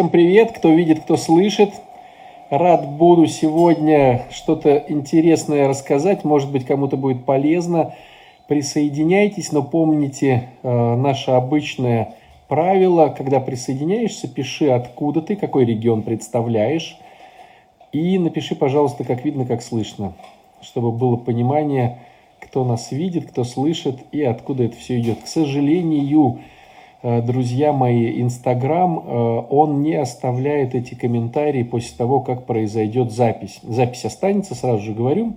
Всем привет, кто видит, кто слышит. Рад буду сегодня что-то интересное рассказать, может быть, кому-то будет полезно. Присоединяйтесь, но помните э, наше обычное правило, когда присоединяешься, пиши, откуда ты, какой регион представляешь, и напиши, пожалуйста, как видно, как слышно, чтобы было понимание, кто нас видит, кто слышит и откуда это все идет. К сожалению, друзья мои, Инстаграм, э, он не оставляет эти комментарии после того, как произойдет запись. Запись останется, сразу же говорю.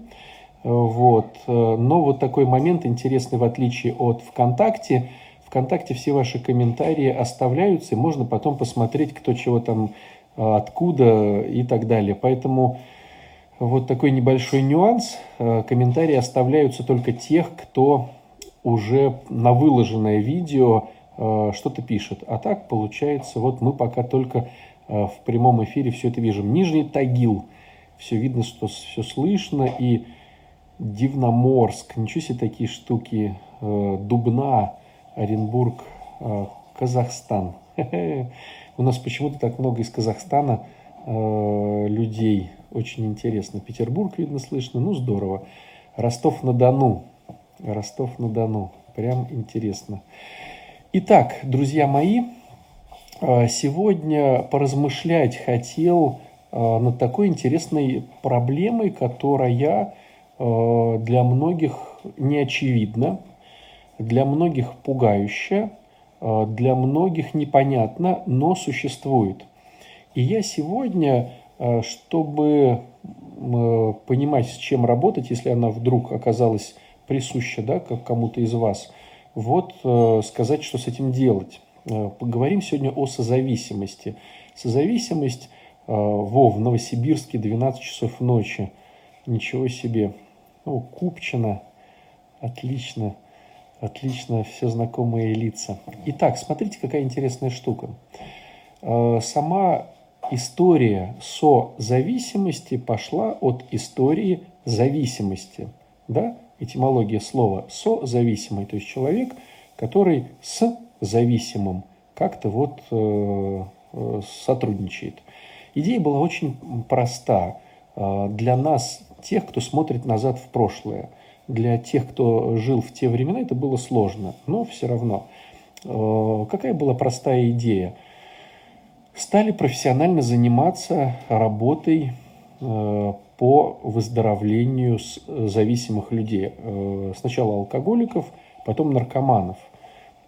Э, вот. Но вот такой момент интересный, в отличие от ВКонтакте. ВКонтакте все ваши комментарии оставляются, и можно потом посмотреть, кто чего там, откуда и так далее. Поэтому вот такой небольшой нюанс. Комментарии оставляются только тех, кто уже на выложенное видео Э, что-то пишет. А так получается, вот мы пока только э, в прямом эфире все это видим. Нижний Тагил, все видно, что все слышно. И Дивноморск, ничего себе такие штуки. Э, Дубна, Оренбург, Казахстан. У нас почему-то так много из Казахстана людей. Очень интересно. Петербург, видно, слышно. Ну, здорово. Ростов-на-Дону. Ростов-на-Дону. Прям интересно. Итак, друзья мои, э, сегодня поразмышлять хотел э, над такой интересной проблемой, которая э, для многих не очевидна, для многих пугающая, для многих непонятна, но существует. И я сегодня, чтобы понимать, с чем работать, если она вдруг оказалась присуща да, кому-то из вас – вот э, сказать, что с этим делать. Э, поговорим сегодня о созависимости. Созависимость э, во, в Новосибирске 12 часов ночи. Ничего себе. Ну, Купчина. Отлично. Отлично. Все знакомые лица. Итак, смотрите, какая интересная штука. Сама история созависимости пошла от истории зависимости. Да? Этимология слова «созависимый», то есть человек, который с зависимым как-то вот э, э, сотрудничает. Идея была очень проста э, для нас, тех, кто смотрит назад в прошлое. Для тех, кто жил в те времена, это было сложно, но все равно. Какая была простая идея? Стали профессионально заниматься работой по выздоровлению э, зависимых людей. Э, сначала алкоголиков, потом наркоманов.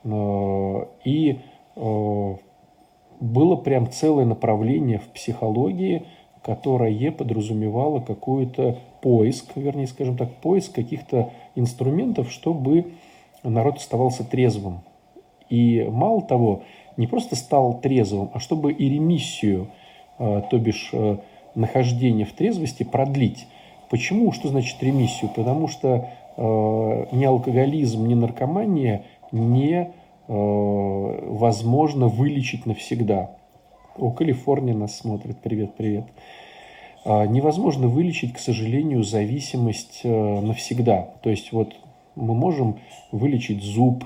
Э, и было прям целое направление в психологии, которое подразумевало какой-то поиск, вернее, скажем так, поиск каких-то инструментов, чтобы народ оставался трезвым. И мало того, не просто стал трезвым, а чтобы и ремиссию, то бишь нахождение в трезвости продлить. Почему? Что значит ремиссию? Потому что э, ни алкоголизм, ни наркомания не э, возможно вылечить навсегда. О, Калифорния нас смотрит. Привет, привет. Э, невозможно вылечить, к сожалению, зависимость э, навсегда. То есть вот мы можем вылечить зуб,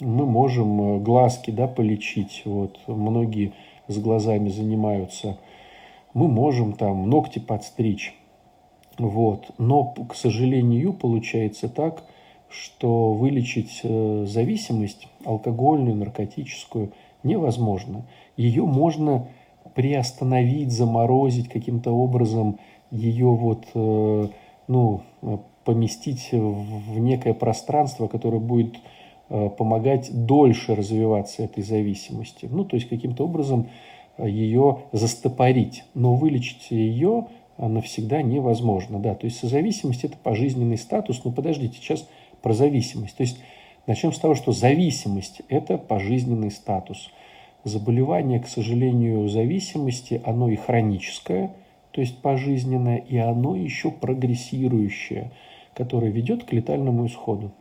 мы можем э, глазки да, полечить. Вот, многие с глазами занимаются – мы можем там ногти подстричь. Вот. Но, к сожалению, получается так, что вылечить э, зависимость алкогольную, наркотическую невозможно. Ее можно приостановить, заморозить каким-то образом, ее вот, э, ну, поместить в некое пространство, которое будет э, помогать дольше развиваться этой зависимости. Ну, то есть каким-то образом ее застопорить, но вылечить ее навсегда невозможно. Да, то есть созависимость – это пожизненный статус. Но подождите, сейчас про зависимость. То есть начнем с того, что зависимость – это пожизненный статус. Заболевание, к сожалению, зависимости, оно и хроническое, то есть пожизненное, и оно еще прогрессирующее, которое ведет к летальному исходу,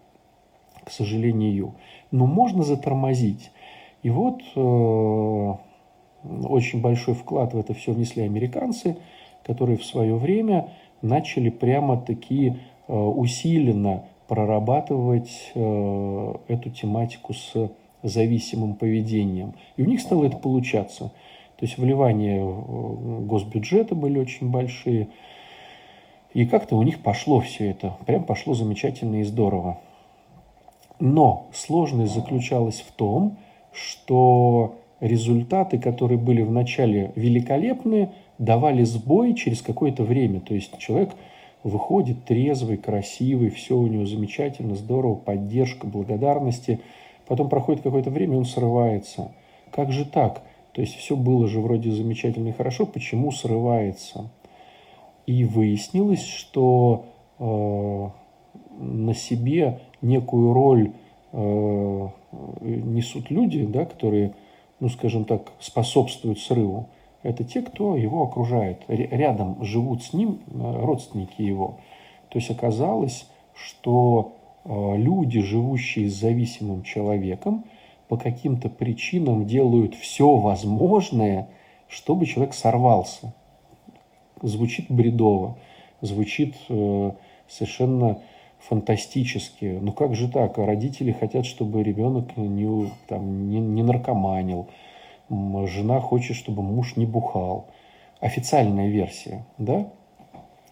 к сожалению. Но можно затормозить. И вот э, очень большой вклад в это все внесли американцы, которые в свое время начали прямо-таки э, усиленно прорабатывать э, эту тематику с зависимым поведением. И у них стало это получаться. То есть вливания госбюджета были очень большие. И как-то у них пошло все это. Прям пошло замечательно и здорово. Но сложность заключалась в том, что результаты, которые были вначале великолепные, давали сбой через какое-то время. То есть человек выходит трезвый, красивый, все у него замечательно, здорово, поддержка, благодарности. Потом проходит какое-то время, он срывается. Как же так? То есть все было же вроде замечательно и хорошо, почему срывается? И выяснилось, что э, на себе некую роль э, несут люди, да, которые, ну, скажем так, способствуют срыву. Это те, кто его окружает. Рядом живут с ним э, родственники его. То есть оказалось, что э, люди, живущие с зависимым человеком, по каким-то причинам делают все возможное, чтобы человек сорвался. Звучит бредово, звучит э, совершенно фантастически. Ну как же так? Родители хотят, чтобы ребенок не, там, не, не наркоманил. Жена хочет, чтобы муж не бухал. Официальная версия, да?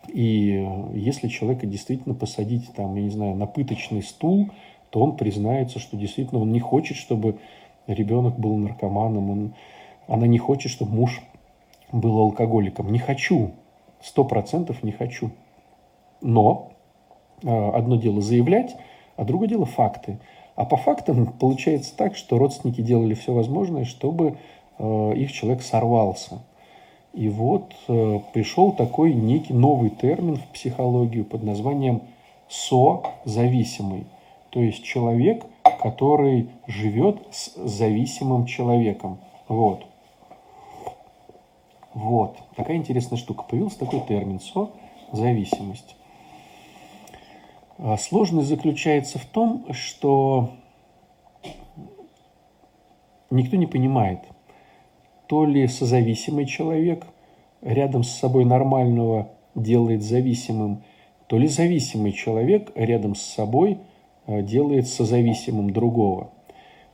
И если человека действительно посадить, там, я не знаю, на пыточный стул – то он признается, что действительно он не хочет, чтобы ребенок был наркоманом, он, она не хочет, чтобы муж был алкоголиком. Не хочу, сто процентов не хочу. Но а, одно дело заявлять, а другое дело факты. А по фактам получается так, что родственники делали все возможное, чтобы а, их человек сорвался. И вот а, пришел такой некий новый термин в психологию под названием со-зависимый то есть человек, который живет с зависимым человеком. Вот. Вот. Такая интересная штука. Появился такой термин со-зависимость. А сложность заключается в том, что никто не понимает, то ли созависимый человек рядом с собой нормального делает зависимым, то ли зависимый человек рядом с собой – Э, делает созависимым другого.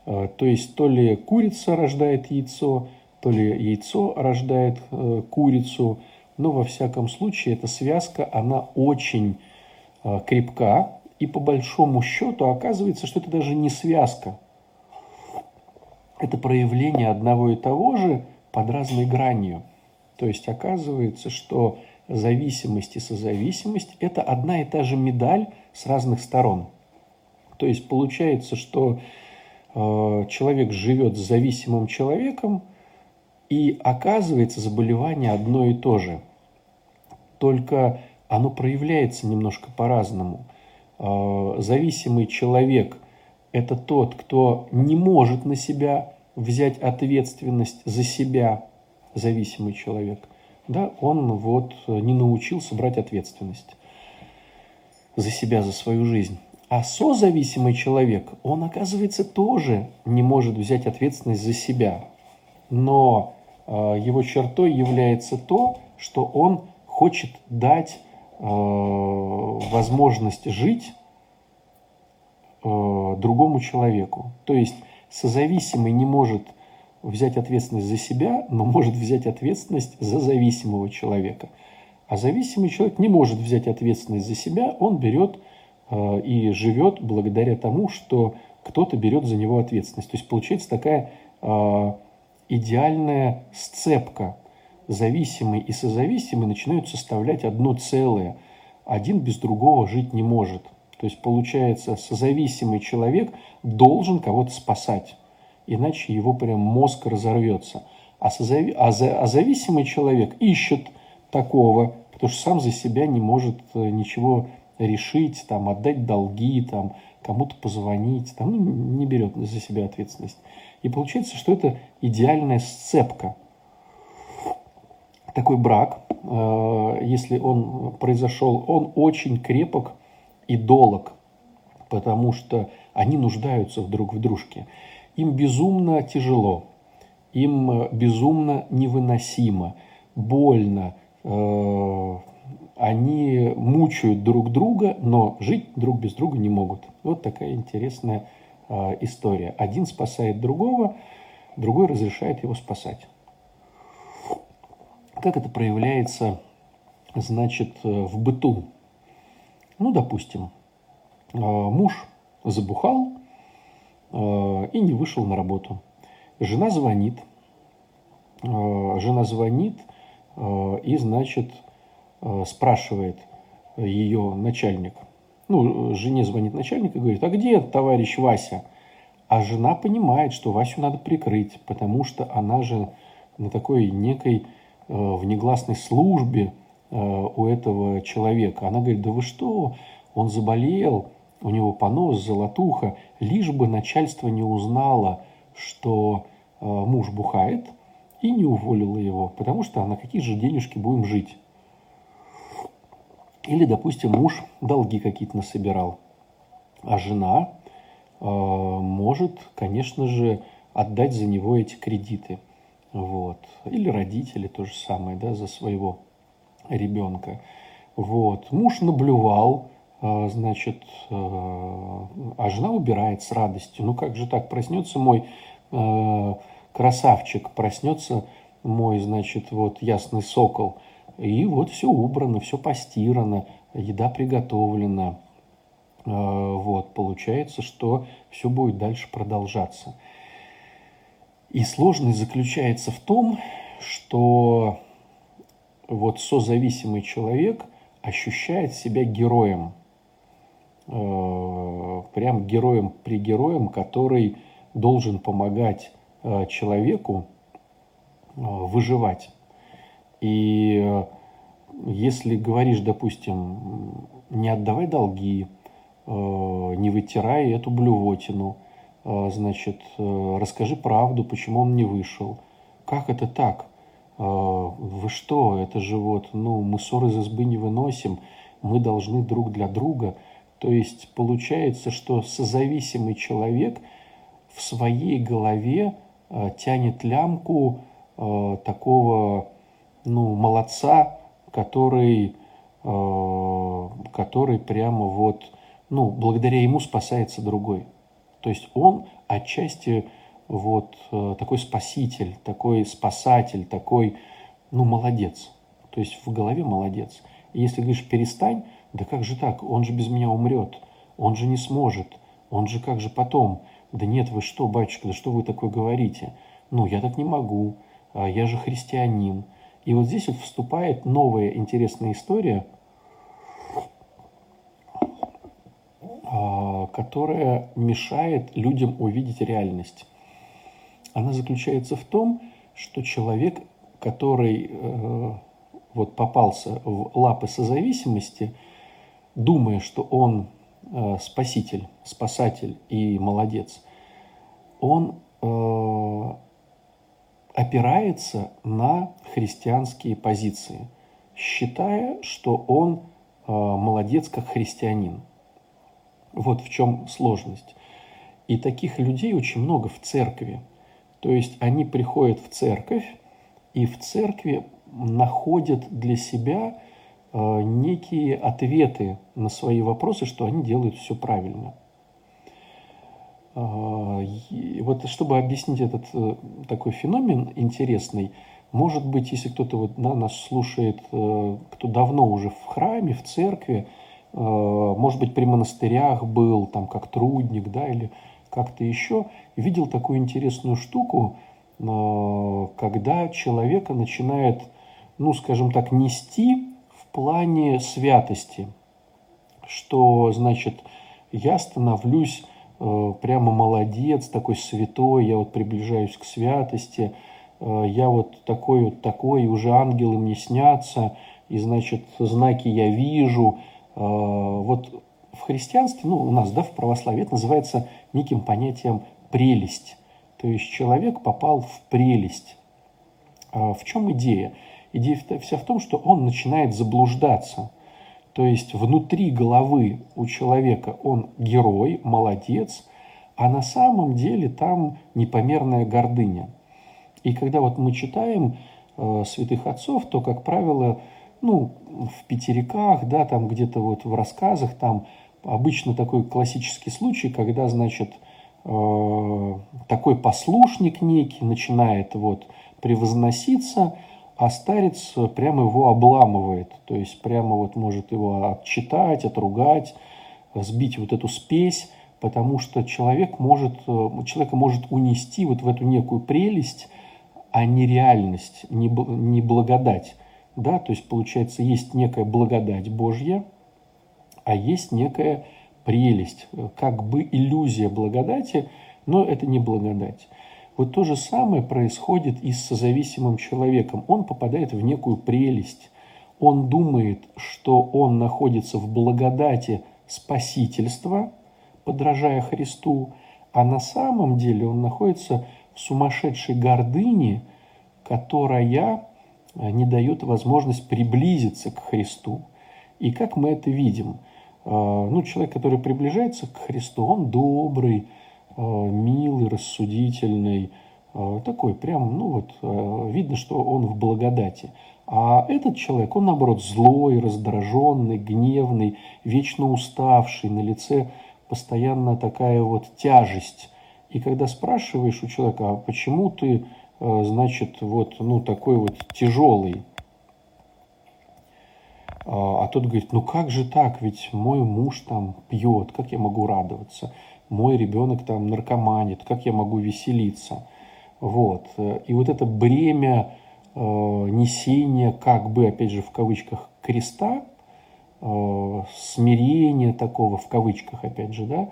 Э, то есть то ли курица рождает яйцо, то ли яйцо рождает э, курицу, но во всяком случае эта связка, она очень крепка, и по большому счету оказывается, что это даже не связка. Это проявление одного и того же под разной гранью. То есть оказывается, что зависимость и созависимость – это одна и та же медаль с разных сторон – то есть получается, что э, человек живет с зависимым человеком, и оказывается заболевание одно и то же. Только оно проявляется немножко по-разному. Э, зависимый человек – это тот, кто не может на себя взять ответственность за себя, зависимый человек. Да, он вот не научился брать ответственность за себя, за свою жизнь. А созависимый человек, он, оказывается, тоже не может взять ответственность за себя. Но э, его чертой является то, что он хочет дать возможность жить э, другому человеку. То есть созависимый не может взять ответственность за себя, но может взять ответственность за зависимого человека. А зависимый человек не может взять ответственность за себя, он берет Э, и живет благодаря тому, что кто-то берет за него ответственность. То есть получается такая э, идеальная сцепка. Зависимый и созависимый начинают составлять одно целое. Один без другого жить не может. То есть получается, созависимый человек должен кого-то спасать, иначе его прям мозг разорвется. А, созави... а, за... а зависимый человек ищет такого, потому что сам за себя не может э, ничего решить, там, отдать долги, там, кому-то позвонить, там, ну, не берет за себя ответственность. И получается, что это идеальная сцепка. Такой брак, э, если он произошел, он очень крепок и долог, потому что они нуждаются друг в дружке. Им безумно тяжело, им безумно невыносимо, больно, э, они мучают друг друга, но жить друг без друга не могут. Вот такая интересная э, история. Один спасает другого, другой разрешает его спасать. Как это проявляется, значит, в быту. Ну, допустим, муж забухал и не вышел на работу. Жена звонит, жена звонит и, значит, спрашивает ее начальник – ну, жене звонит начальник и говорит, а где товарищ Вася? А жена понимает, что Васю надо прикрыть, потому что она же на такой некой э, внегласной службе э, у этого человека. Она говорит, да вы что, он заболел, у него понос, золотуха, лишь бы начальство не узнало, что э, муж бухает, и не уволило его, потому что а на какие же денежки будем жить. Или, допустим, муж долги какие-то насобирал, а жена может, конечно же, отдать за него эти кредиты. Вот. Или родители то же самое, да, за своего ребенка. Вот. Муж наблювал, э, значит, э, а жена убирает с радостью. Ну как же так, проснется мой э, красавчик, проснется мой, значит, вот ясный сокол – и вот все убрано, все постирано, еда приготовлена. Вот, получается, что все будет дальше продолжаться. И сложность заключается в том, что вот созависимый человек ощущает себя героем. А, прям героем при героем, который должен помогать а, человеку выживать. И э, если говоришь, допустим, не отдавай долги, э, не вытирай эту блювотину, э, значит, расскажи правду, почему он не вышел. Как это так? Вы что, это же вот, ну, мы ссоры из избы не выносим, мы должны друг для друга. То есть получается, что созависимый человек в своей голове тянет лямку такого ну, молодца, который, э, который прямо вот, ну, благодаря ему спасается другой. То есть он отчасти вот э, такой спаситель, такой спасатель, такой, ну, молодец. То есть в голове молодец. И если говоришь, перестань, да как же так, он же без меня умрет, он же не сможет, он же как же потом. Да нет, вы что, батюшка, да что вы такое говорите? Ну, я так не могу, а я же христианин, и вот здесь вот вступает новая интересная история, а, которая мешает людям увидеть реальность. Она заключается в том, что человек, который э, вот попался в лапы созависимости, думая, что он э, спаситель, спасатель и молодец, он э, опирается на христианские позиции, считая, что он молодец как христианин. Вот в чем сложность. И таких людей очень много в церкви. То есть они приходят в церковь и в церкви находят для себя э, некие ответы на свои вопросы, что они делают все правильно. А, вот чтобы объяснить этот э, такой феномен интересный, может быть, если кто-то вот на нас слушает, э, кто давно уже в храме, в церкви, э, может быть, при монастырях был, там, как трудник, да, или как-то еще, видел такую интересную штуку, когда человека начинает, ну, скажем так, нести в плане святости, что, значит, я становлюсь Э, прямо молодец, такой святой, я вот приближаюсь к святости, э, я вот такой вот такой, уже ангелы мне снятся, и, значит, знаки я вижу. Э, вот в христианстве, ну, у нас, да, в православии, это называется неким понятием прелесть. То есть человек попал в прелесть. В чем идея? Идея вся в том, что он начинает заблуждаться – то есть внутри головы у человека он герой, молодец, а на самом деле там непомерная гордыня. И когда вот мы читаем э, святых отцов, то, как правило, ну, в пятериках, да, там где-то вот в рассказах, там обычно такой классический случай, когда, значит, э, такой послушник некий начинает вот превозноситься, а старец прямо его обламывает, то есть прямо вот может его отчитать, отругать, сбить вот эту спесь, потому что человек может, человека может унести вот в эту некую прелесть, а не реальность, не, не благодать. Да? То есть, получается, есть некая благодать Божья, а есть некая прелесть, как бы иллюзия благодати, но это не благодать. Вот то же самое происходит и с созависимым человеком. Он попадает в некую прелесть. Он думает, что он находится в благодати спасительства, подражая Христу, а на самом деле он находится в сумасшедшей гордыне, которая не дает возможность приблизиться к Христу. И как мы это видим? Э, ну, человек, который приближается к Христу, он добрый, Э, милый, рассудительный, э, такой прям, ну вот, э, видно, что он в благодати. А этот человек, он наоборот злой, раздраженный, гневный, вечно уставший, на лице постоянно такая вот тяжесть. И когда спрашиваешь у человека, а почему ты, значит, вот, ну, такой вот тяжелый, а тот говорит, ну как же так, ведь мой муж там пьет, как я могу радоваться? мой ребенок там наркоманит, как я могу веселиться. Вот. И вот это бремя э, несения, как бы, опять же, в кавычках, креста, э, смирения такого, в кавычках, опять же, да,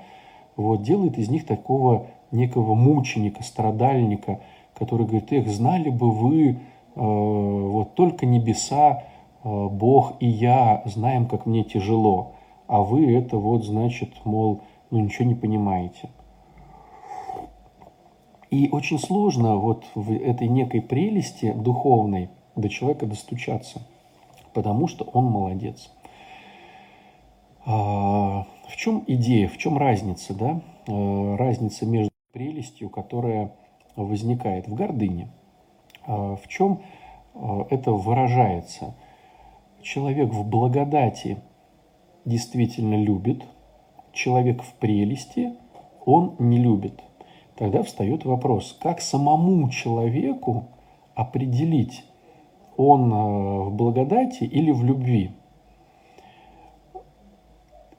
вот, делает из них такого некого мученика, страдальника, который говорит, эх, знали бы вы, э, вот только небеса, э, Бог и я знаем, как мне тяжело, а вы это вот, значит, мол, ну ничего не понимаете. И очень сложно вот в этой некой прелести духовной до человека достучаться, потому что он молодец. А, в чем идея, в чем разница, да? А, разница между прелестью, которая возникает в гордыне. А, в чем это выражается? Человек в благодати действительно любит – человек в прелести, он не любит. Тогда встает вопрос, как самому человеку определить, он э, в благодати или в любви.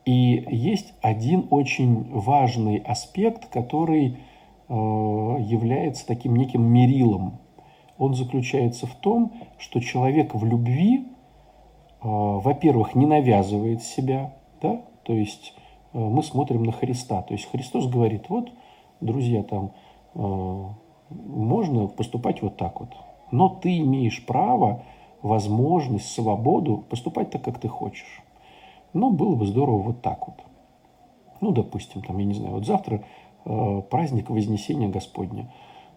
И есть один очень важный аспект, который является таким неким мерилом. Он заключается в том, что человек в любви, э, во-первых, не навязывает себя, да, то есть Э, мы смотрим на Христа. То есть Христос говорит, вот, друзья, там э, можно поступать вот так вот, но ты имеешь право, возможность, свободу поступать так, как ты хочешь. Но было бы здорово вот так вот. Ну, допустим, там, я не знаю, вот завтра э, праздник Вознесения Господня.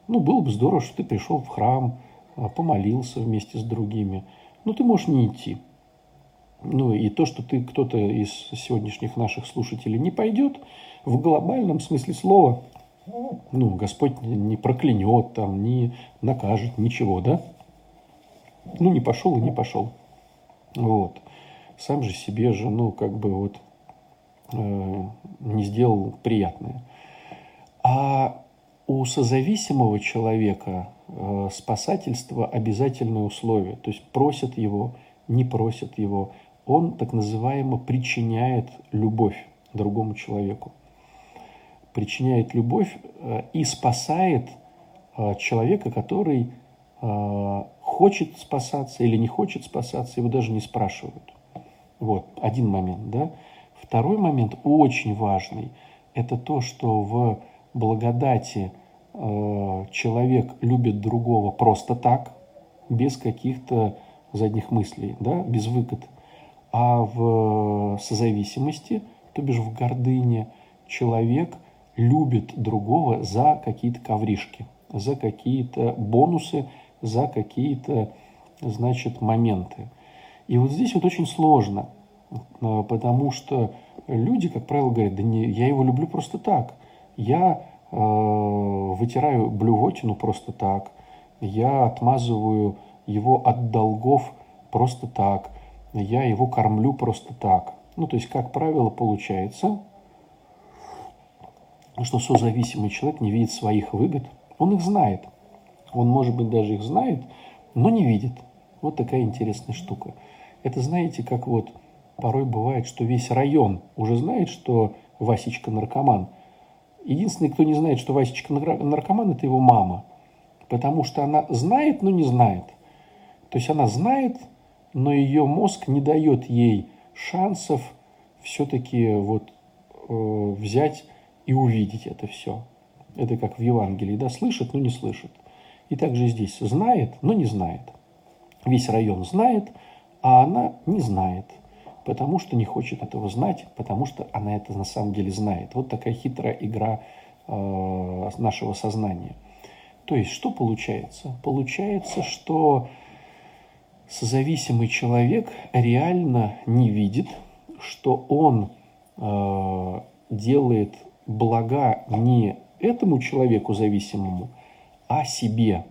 Ну, было бы здорово, что ты пришел в храм, э, помолился вместе с другими. Но ты можешь не идти. Ну и то, что ты кто-то из сегодняшних наших слушателей не пойдет, в глобальном смысле слова, ну, Господь не проклянет, там, не накажет, ничего, да? Ну, не пошел и не пошел. Вот. Сам же себе же, ну, как бы вот э, не сделал приятное. А у созависимого человека э, спасательство обязательное условие. То есть просят его, не просят его – он так называемо причиняет любовь другому человеку. Причиняет любовь э, и спасает э, человека, который э, хочет спасаться или не хочет спасаться, его даже не спрашивают. Вот, один момент, да. Второй момент, очень важный, это то, что в благодати человек любит другого просто так, без каких-то задних мыслей, да, без выгод – а в созависимости, то бишь в гордыне, человек любит другого за какие-то ковришки, за какие-то бонусы, за какие-то, значит, моменты. И вот здесь вот очень сложно, э, потому что люди, как правило, говорят, да не, я его люблю просто так. Я э, вытираю блювотину просто так. Я отмазываю его от долгов просто так я его кормлю просто так. Ну, то есть, как правило, получается, что созависимый человек не видит своих выгод. Он их знает. Он, может быть, даже их знает, но не видит. Вот такая интересная штука. Это знаете, как вот порой бывает, что весь район уже знает, что Васечка наркоман. Единственный, кто не знает, что Васечка наркоман, это его мама. Потому что она знает, но не знает. То есть она знает, но ее мозг не дает ей шансов все-таки вот э, взять и увидеть это все. Это как в Евангелии, да, слышит, но не слышит. И также здесь знает, но не знает. Весь район знает, а она не знает, потому что не хочет этого знать, потому что она это на самом деле знает. Вот такая хитрая игра э, нашего сознания. То есть, что получается? Получается, что созависимый человек реально не видит, что он э, делает блага не этому человеку зависимому, а себе.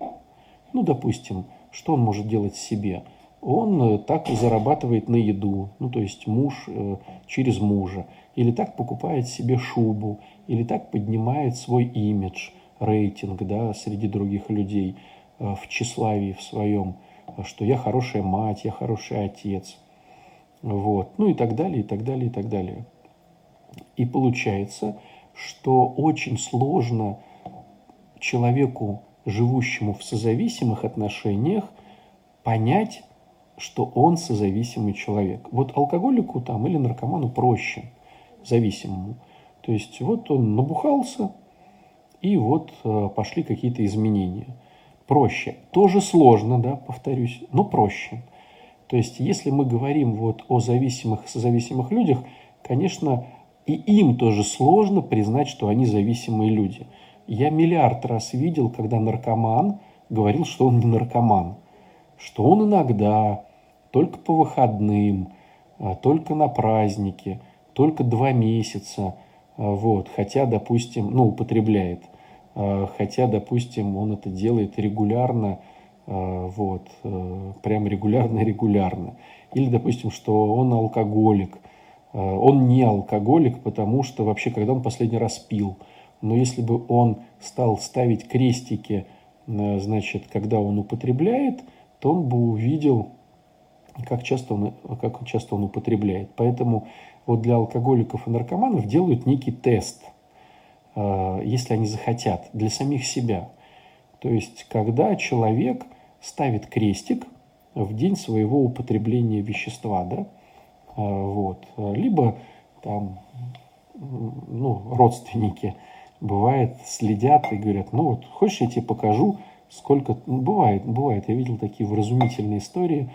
Ну, допустим, что он может делать себе? Он э, так зарабатывает на еду, ну, то есть муж э, через мужа, или так покупает себе шубу, или так поднимает свой имидж, рейтинг, да, среди других людей э, в тщеславии в своем, что я хорошая мать, я хороший отец, вот, ну и так далее, и так далее, и так далее. И получается, что очень сложно человеку, живущему в созависимых отношениях, понять, что он созависимый человек. Вот алкоголику там или наркоману проще, зависимому. То есть вот он набухался, и вот э, пошли какие-то изменения. Проще. Тоже сложно, да, повторюсь, но проще. То есть если мы говорим вот о зависимых, созависимых людях, конечно, и им тоже сложно признать, что они зависимые люди. Я миллиард раз видел, когда наркоман говорил, что он не наркоман, что он иногда, только по выходным, а, только на праздники, только два месяца, а, вот, хотя, допустим, ну, употребляет, а, хотя, допустим, он это делает регулярно, вот, прям регулярно-регулярно. Или, допустим, что он алкоголик – он не алкоголик, потому что вообще, когда он последний раз пил. Но если бы он стал ставить крестики, значит, когда он употребляет, то он бы увидел, как часто он, как часто он употребляет. Поэтому вот для алкоголиков и наркоманов делают некий тест, э, если они захотят, для самих себя. То есть, когда человек ставит крестик в день своего употребления вещества, да, а, вот. Либо там ну, родственники, бывает, следят и говорят, ну вот, хочешь, я тебе покажу, сколько... Ну, бывает, бывает, я видел такие вразумительные истории,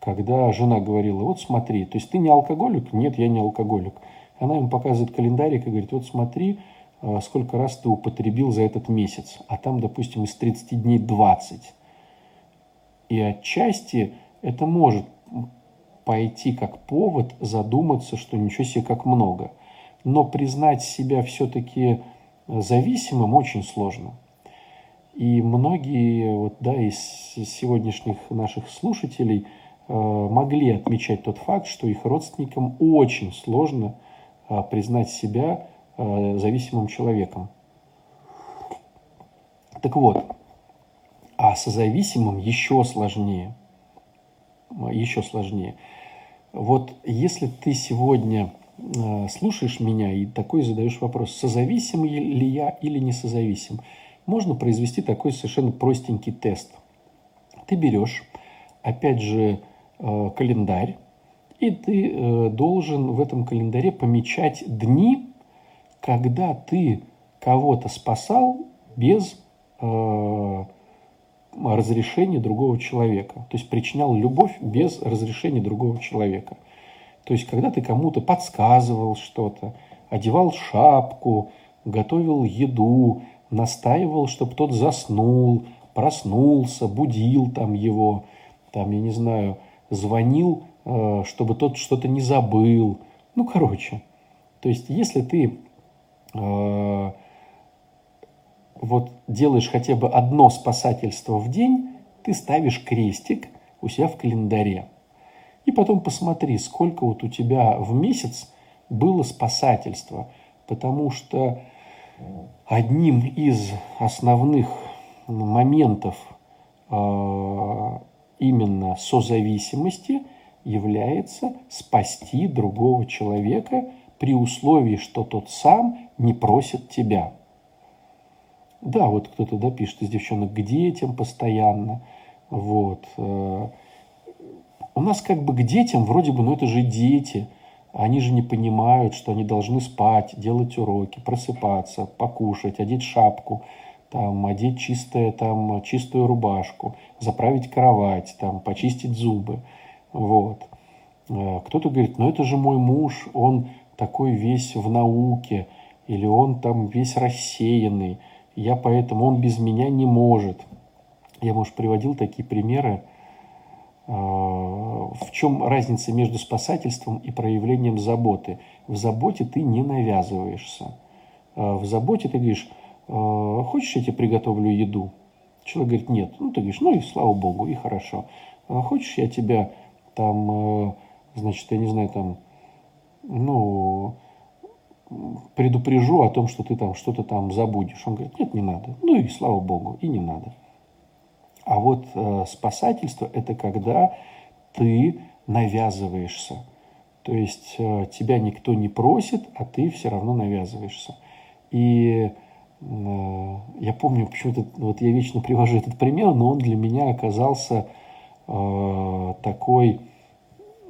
когда жена говорила, вот смотри, то есть ты не алкоголик? Нет, я не алкоголик. Она ему показывает календарик и говорит, вот смотри, а, сколько раз ты употребил за этот месяц, а там, допустим, из 30 дней 20. И отчасти это может пойти как повод задуматься, что ничего себе как много. Но признать себя все-таки зависимым очень сложно. И многие вот, да, из сегодняшних наших слушателей э, могли отмечать тот факт, что их родственникам очень сложно э, признать себя э, зависимым человеком. Так вот, а созависимым еще сложнее. Еще сложнее. Вот если ты сегодня э, слушаешь меня и такой задаешь вопрос, созависим ли я или не созависим, можно произвести такой совершенно простенький тест. Ты берешь, опять же, э, календарь, и ты э, должен в этом календаре помечать дни, когда ты кого-то спасал без разрешения другого человека. То есть причинял любовь без разрешения другого человека. То есть когда ты кому-то подсказывал что-то, одевал шапку, готовил еду, настаивал, чтобы тот заснул, проснулся, будил там его, там, я не знаю, звонил, э, чтобы тот что-то не забыл. Ну, короче. То есть, если ты э, вот делаешь хотя бы одно спасательство в день, ты ставишь крестик у себя в календаре. И потом посмотри, сколько вот у тебя в месяц было спасательства. Потому что одним из основных моментов э, именно созависимости является спасти другого человека при условии, что тот сам не просит тебя. Да, вот кто-то да, пишет из девчонок к детям постоянно. Вот. Э, у нас как бы к детям вроде бы, ну это же дети. Они же не понимают, что они должны спать, делать уроки, просыпаться, покушать, одеть шапку, там, одеть чистое, там, чистую рубашку, заправить кровать, там, почистить зубы. Вот. Э, кто-то говорит, ну это же мой муж, он такой весь в науке, или он там весь рассеянный, я поэтому, он без меня не может. Я, может, приводил такие примеры. А, в чем разница между спасательством и проявлением заботы? В заботе ты не навязываешься. А, в заботе ты говоришь, «А, хочешь, я тебе приготовлю еду? Человек говорит, нет. Ну, ты говоришь, ну и слава богу, и хорошо. Хочешь, я тебя там, значит, я не знаю, там, ну, предупрежу о том, что ты там что-то там забудешь. Он говорит, нет, не надо. Ну и слава богу, и не надо. А вот э, спасательство – это когда ты навязываешься. То есть э, тебя никто не просит, а ты все равно навязываешься. И э, я помню, почему-то, вот я вечно привожу этот пример, но он для меня оказался э, такой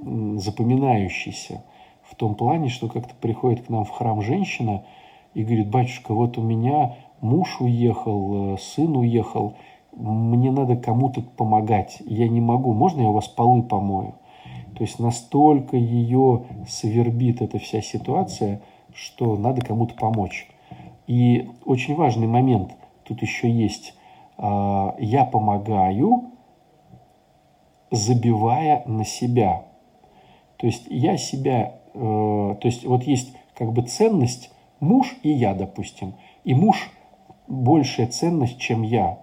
запоминающийся в том плане, что как-то приходит к нам в храм женщина и говорит, батюшка, вот у меня муж уехал, э, сын уехал, мне надо кому-то помогать, я не могу, можно я у вас полы помою? То есть настолько ее свербит эта вся ситуация, что надо кому-то помочь. И очень важный момент тут еще есть. А, я помогаю, забивая на себя. То есть я себя Э, то есть вот есть как бы ценность муж и я, допустим, и муж большая ценность, чем я.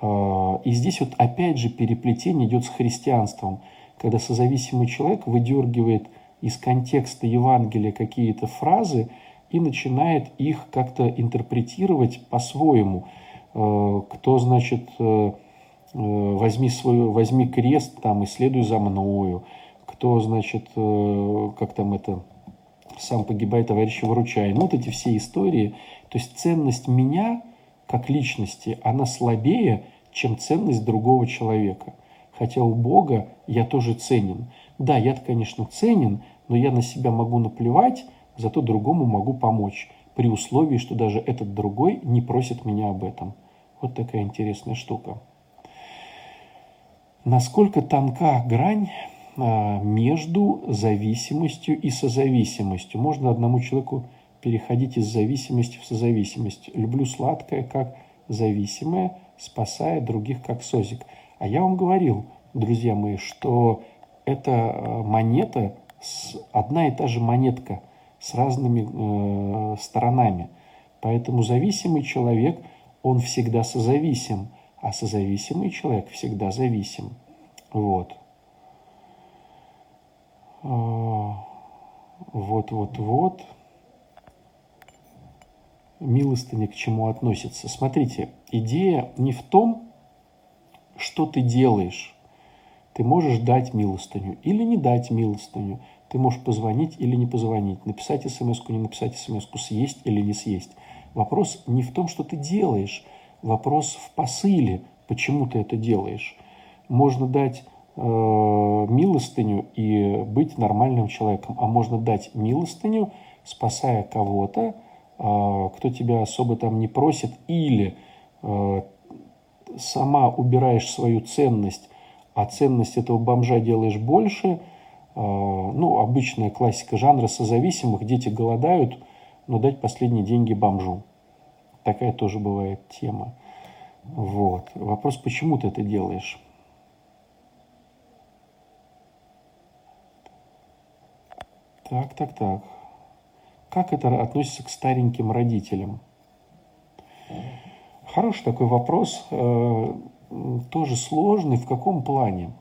Э, и здесь вот опять же переплетение идет с христианством, когда созависимый человек выдергивает из контекста Евангелия какие-то фразы и начинает их как-то интерпретировать по-своему. Э, кто, значит, возьми, свой, возьми крест там и следуй за мною, кто, значит, э, как там это, сам погибает, товарища выручай. Ну, вот эти все истории. То есть ценность меня как личности, она слабее, чем ценность другого человека. Хотя у Бога я тоже ценен. Да, я, конечно, ценен, но я на себя могу наплевать, зато другому могу помочь, при условии, что даже этот другой не просит меня об этом. Вот такая интересная штука. Насколько тонка грань а, между зависимостью и созависимостью. Можно одному человеку переходить из зависимости в созависимость. Люблю сладкое как зависимое, спасая других как созик. А я вам говорил, друзья мои, что это а, монета, одна и та же монетка с разными э, сторонами. Поэтому зависимый человек, он всегда созависим, а созависимый человек всегда зависим. Вот. Вот-вот-вот. Милостыня к чему относится? Смотрите, идея не в том, что ты делаешь. Ты можешь дать милостыню или не дать милостыню. Ты можешь позвонить или не позвонить, написать смс не написать смс съесть или не съесть. Вопрос не в том, что ты делаешь. Вопрос в посыле, почему ты это делаешь. Можно дать Э, милостыню и быть нормальным человеком, а можно дать милостыню, спасая кого-то, кто тебя особо там не просит, или э, сама убираешь свою ценность, а ценность этого бомжа делаешь больше. Ну, обычная классика жанра созависимых, дети голодают, но дать последние деньги бомжу. Такая тоже бывает тема. Вот. Вопрос, почему ты это делаешь? Так, так, так. Как это относится к стареньким родителям? Хороший такой вопрос, э, тоже сложный. В каком плане?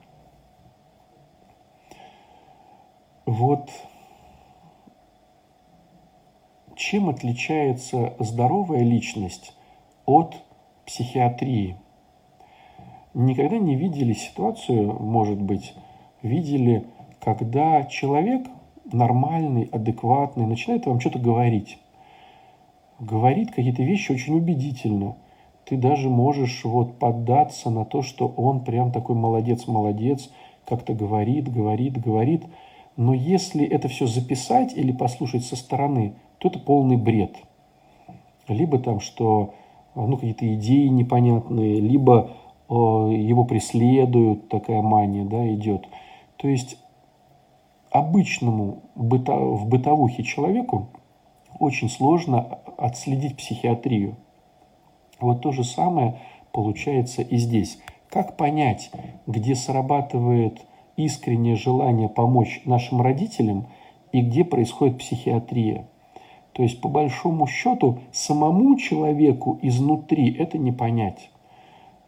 Вот чем отличается здоровая личность от психиатрии? никогда не видели ситуацию, может быть, видели, когда человек нормальный, адекватный, начинает вам что-то говорить. Говорит какие-то вещи очень убедительно. Ты даже можешь вот поддаться на то, что он прям такой молодец-молодец, как-то говорит, говорит, говорит. Но если это все записать или послушать со стороны, то это полный бред. Либо там, что ну, какие-то идеи непонятные, либо э, его преследуют, такая мания да, идет. То есть обычному быто, в бытовухе человеку очень сложно отследить психиатрию. Вот то же самое получается и здесь. Как понять, где срабатывает искреннее желание помочь нашим родителям и где происходит психиатрия? То есть, по большому счету, самому человеку изнутри это не понять.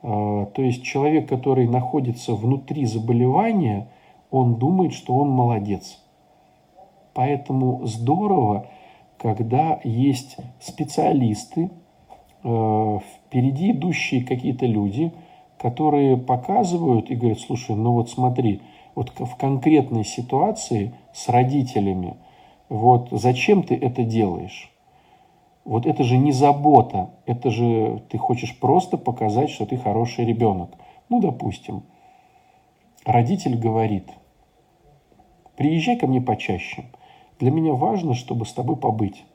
А, то есть, человек, который находится внутри заболевания, он думает, что он молодец. Поэтому здорово, когда есть специалисты, а, впереди идущие какие-то люди, которые показывают и говорят, слушай, ну вот смотри, вот в конкретной ситуации с родителями – вот зачем ты это делаешь? Вот это же не забота, это же ты хочешь просто показать, что ты хороший ребенок. Ну, допустим, родитель говорит, приезжай ко мне почаще. Для меня важно, чтобы с тобой побыть.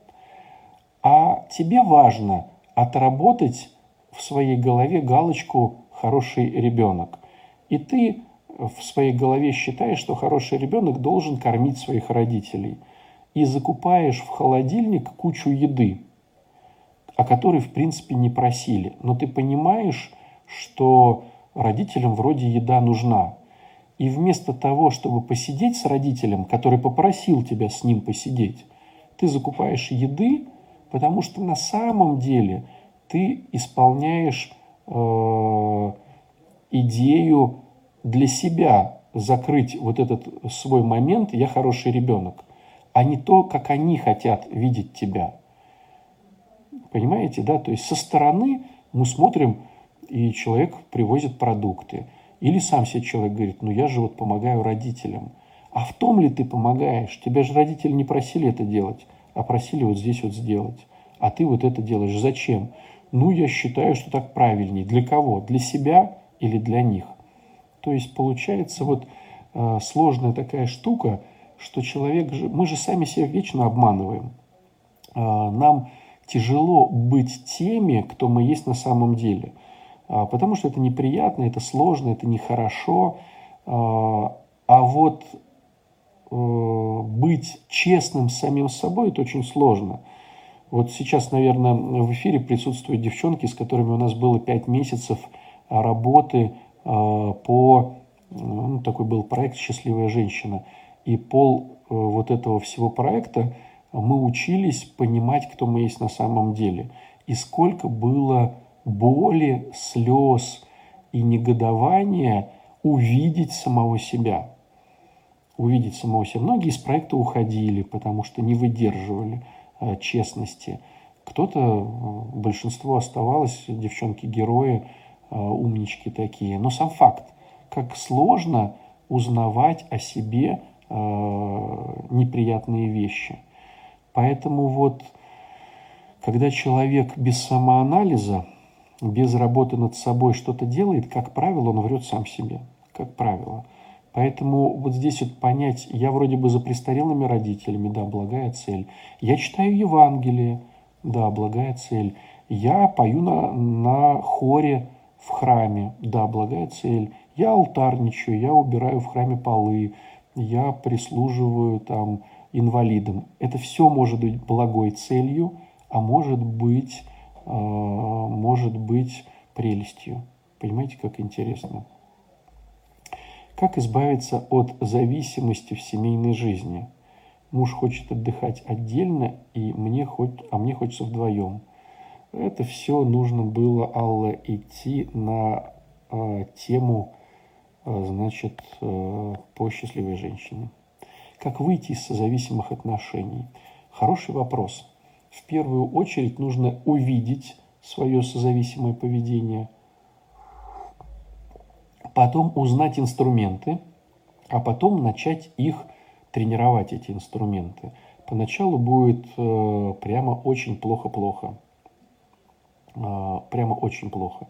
А тебе важно отработать в своей голове галочку «хороший ребенок». И ты в своей голове считаешь, что хороший ребенок должен кормить своих родителей – и закупаешь в холодильник кучу еды, о которой, в принципе, не просили. Но ты понимаешь, что родителям вроде еда нужна. И вместо того, чтобы посидеть с родителем, который попросил тебя с ним посидеть, ты закупаешь еды, потому что на самом деле ты исполняешь э, идею для себя закрыть вот этот свой момент «я хороший ребенок» а не то, как они хотят видеть тебя. Понимаете, да? То есть со стороны мы смотрим, и человек привозит продукты. Или сам себе человек говорит, ну я же вот помогаю родителям. А в том ли ты помогаешь? Тебя же родители не просили это делать, а просили вот здесь вот сделать. А ты вот это делаешь. Зачем? Ну, я считаю, что так правильнее. Для кого? Для себя или для них? То есть получается вот э, сложная такая штука – что человек же, мы же сами себя вечно обманываем. А, нам тяжело быть теми, кто мы есть на самом деле. А, потому что это неприятно, это сложно, это нехорошо. А, а вот э, быть честным с самим собой – это очень сложно. Вот сейчас, наверное, в эфире присутствуют девчонки, с которыми у нас было пять месяцев работы по... Ну, такой был проект «Счастливая женщина». И пол э, вот этого всего проекта мы учились понимать, кто мы есть на самом деле. И сколько было боли, слез и негодования увидеть самого себя. Увидеть самого себя. Многие из проекта уходили, потому что не выдерживали э, честности. Кто-то, э, большинство оставалось, девчонки-герои, умнички такие. Но сам факт, как сложно узнавать о себе Э, неприятные вещи. Поэтому вот, когда человек без самоанализа, без работы над собой что-то делает, как правило, он врет сам себе, как правило. Поэтому вот здесь вот понять, я вроде бы за престарелыми родителями, да, благая цель. Я читаю Евангелие, да, благая цель. Я пою на, на хоре в храме, да, благая цель. Я алтарничаю, я убираю в храме полы, я прислуживаю там инвалидам. Это все может быть благой целью, а может быть, может быть прелестью. Понимаете, как интересно? Как избавиться от зависимости в семейной жизни? Муж хочет отдыхать отдельно, и мне хоть, а мне хочется вдвоем. Это все нужно было, Алла, идти на э, тему Э, значит, э, по счастливой женщине. Как выйти из созависимых отношений? Хороший вопрос. В первую очередь нужно увидеть свое созависимое поведение, потом узнать инструменты, а потом начать их тренировать, эти инструменты. Поначалу будет э, прямо очень плохо-плохо. Э, прямо очень плохо.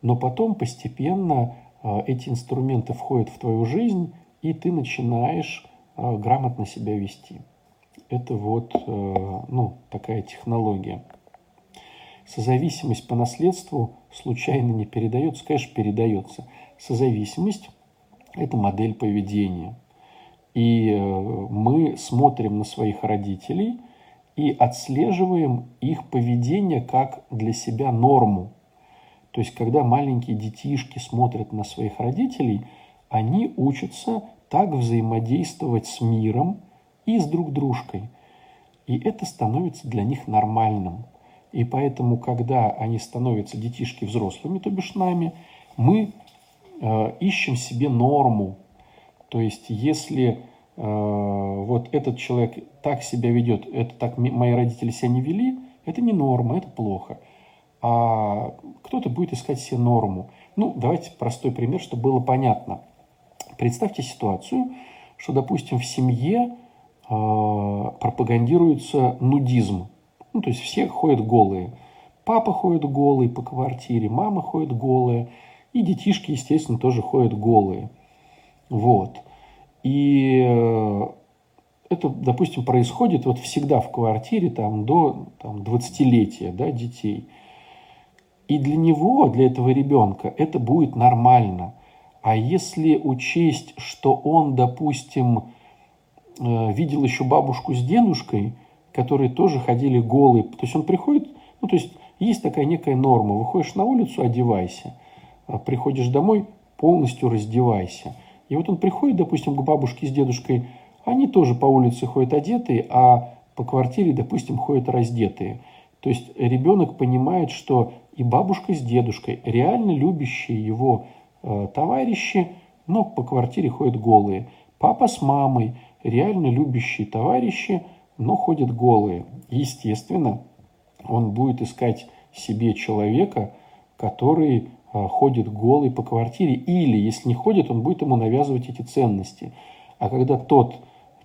Но потом постепенно э, эти инструменты входят в твою жизнь, и ты начинаешь грамотно себя вести. Это вот э, ну, такая технология. Созависимость по наследству случайно не передается, конечно, передается. Созависимость – это модель поведения. И э, мы смотрим на своих родителей и отслеживаем их поведение как для себя норму. То есть, когда маленькие детишки смотрят на своих родителей, они учатся так взаимодействовать с миром и с друг дружкой. И это становится для них нормальным. И поэтому, когда они становятся детишки взрослыми, то бишь нами, мы э, ищем себе норму. То есть, если э, вот этот человек так себя ведет, это так мои родители себя не вели, это не норма, это плохо. А кто-то будет искать себе норму. Ну, давайте простой пример, чтобы было понятно. Представьте ситуацию, что, допустим, в семье пропагандируется нудизм. Ну, то есть все ходят голые. Папа ходит голый по квартире, мама ходит голая, и детишки, естественно, тоже ходят голые. Вот. И э, это, допустим, происходит вот всегда в квартире там, до там, 20-летия да, детей. И для него, для этого ребенка, это будет нормально. А если учесть, что он, допустим, видел еще бабушку с дедушкой – которые тоже ходили голые. То есть он приходит, ну то есть есть такая некая норма. Выходишь на улицу, одевайся. А приходишь домой, полностью раздевайся. И вот он приходит, допустим, к бабушке с дедушкой, они тоже по улице ходят одетые, а по квартире, допустим, ходят раздетые. То есть ребенок понимает, что и бабушка с дедушкой, реально любящие его э, товарищи, но по квартире ходят голые. Папа с мамой, реально любящие товарищи – но ходят голые. Естественно, он будет искать себе человека, который а, ходит голый по квартире, или, если не ходит, он будет ему навязывать эти ценности. А когда тот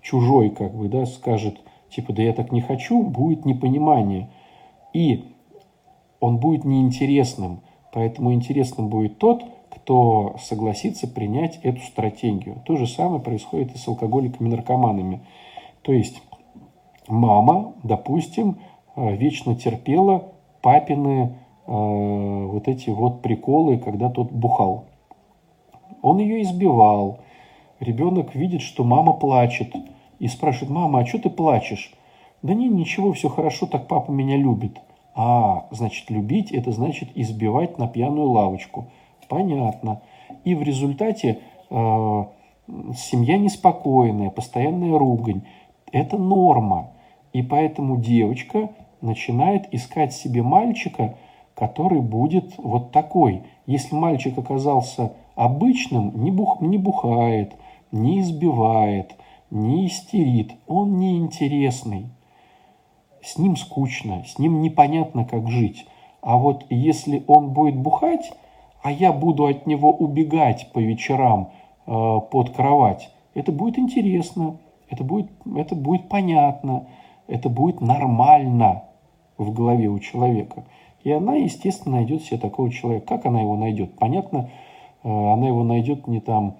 чужой, как бы, да, скажет, типа, да я так не хочу, будет непонимание. И он будет неинтересным. Поэтому интересным будет тот, кто согласится принять эту стратегию. То же самое происходит и с алкоголиками-наркоманами. То есть мама, допустим, э, вечно терпела папины э, вот эти вот приколы, когда тот бухал. Он ее избивал. Ребенок видит, что мама плачет и спрашивает, мама, а что ты плачешь? Да не, ничего, все хорошо, так папа меня любит. А, значит, любить – это значит избивать на пьяную лавочку. Понятно. И в результате э, семья неспокойная, постоянная ругань. Это норма. И поэтому девочка начинает искать себе мальчика, который будет вот такой. Если мальчик оказался обычным, не, бух, не бухает, не избивает, не истерит, он неинтересный. С ним скучно, с ним непонятно, как жить. А вот если он будет бухать, а я буду от него убегать по вечерам э, под кровать, это будет интересно, это будет, это будет понятно это будет нормально в голове у человека. И она, естественно, найдет себе такого человека. Как она его найдет? Понятно, э, она его найдет не там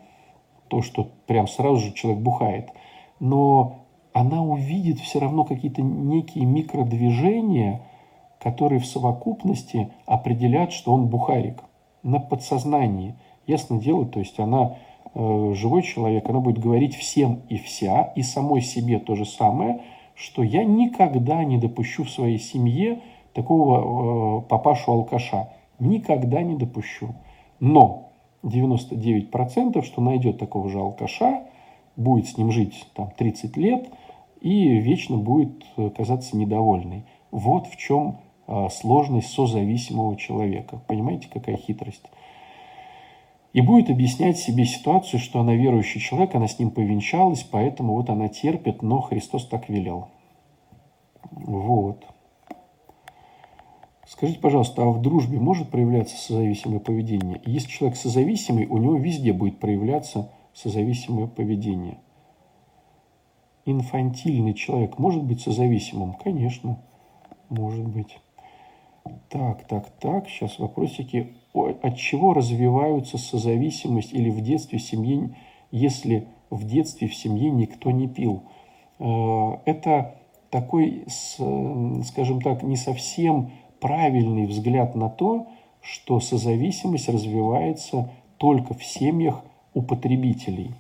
то, что прям сразу же человек бухает, но она увидит все равно какие-то некие микродвижения, которые в совокупности определят, что он бухарик на подсознании. Ясно дело, то есть она э, живой человек, она будет говорить всем и вся, и самой себе то же самое – что я никогда не допущу в своей семье такого э, папашу-алкаша. Никогда не допущу. Но 99% что найдет такого же алкаша, будет с ним жить там 30 лет и вечно будет э, казаться недовольной. Вот в чем сложность созависимого человека. Понимаете, какая хитрость? И будет объяснять себе ситуацию, что она верующий человек, она с ним повенчалась, поэтому вот она терпит, но Христос так велел. Вот. Скажите, пожалуйста, а в дружбе может проявляться созависимое поведение? Если человек созависимый, у него везде будет проявляться созависимое поведение. Инфантильный человек может быть созависимым? Конечно, может быть. Так, так, так, сейчас вопросики. От чего развиваются созависимость или в детстве в семье, если в детстве в семье никто не пил? Э, это такой, скажем так, не совсем правильный взгляд на то, что созависимость развивается только в семьях употребителей.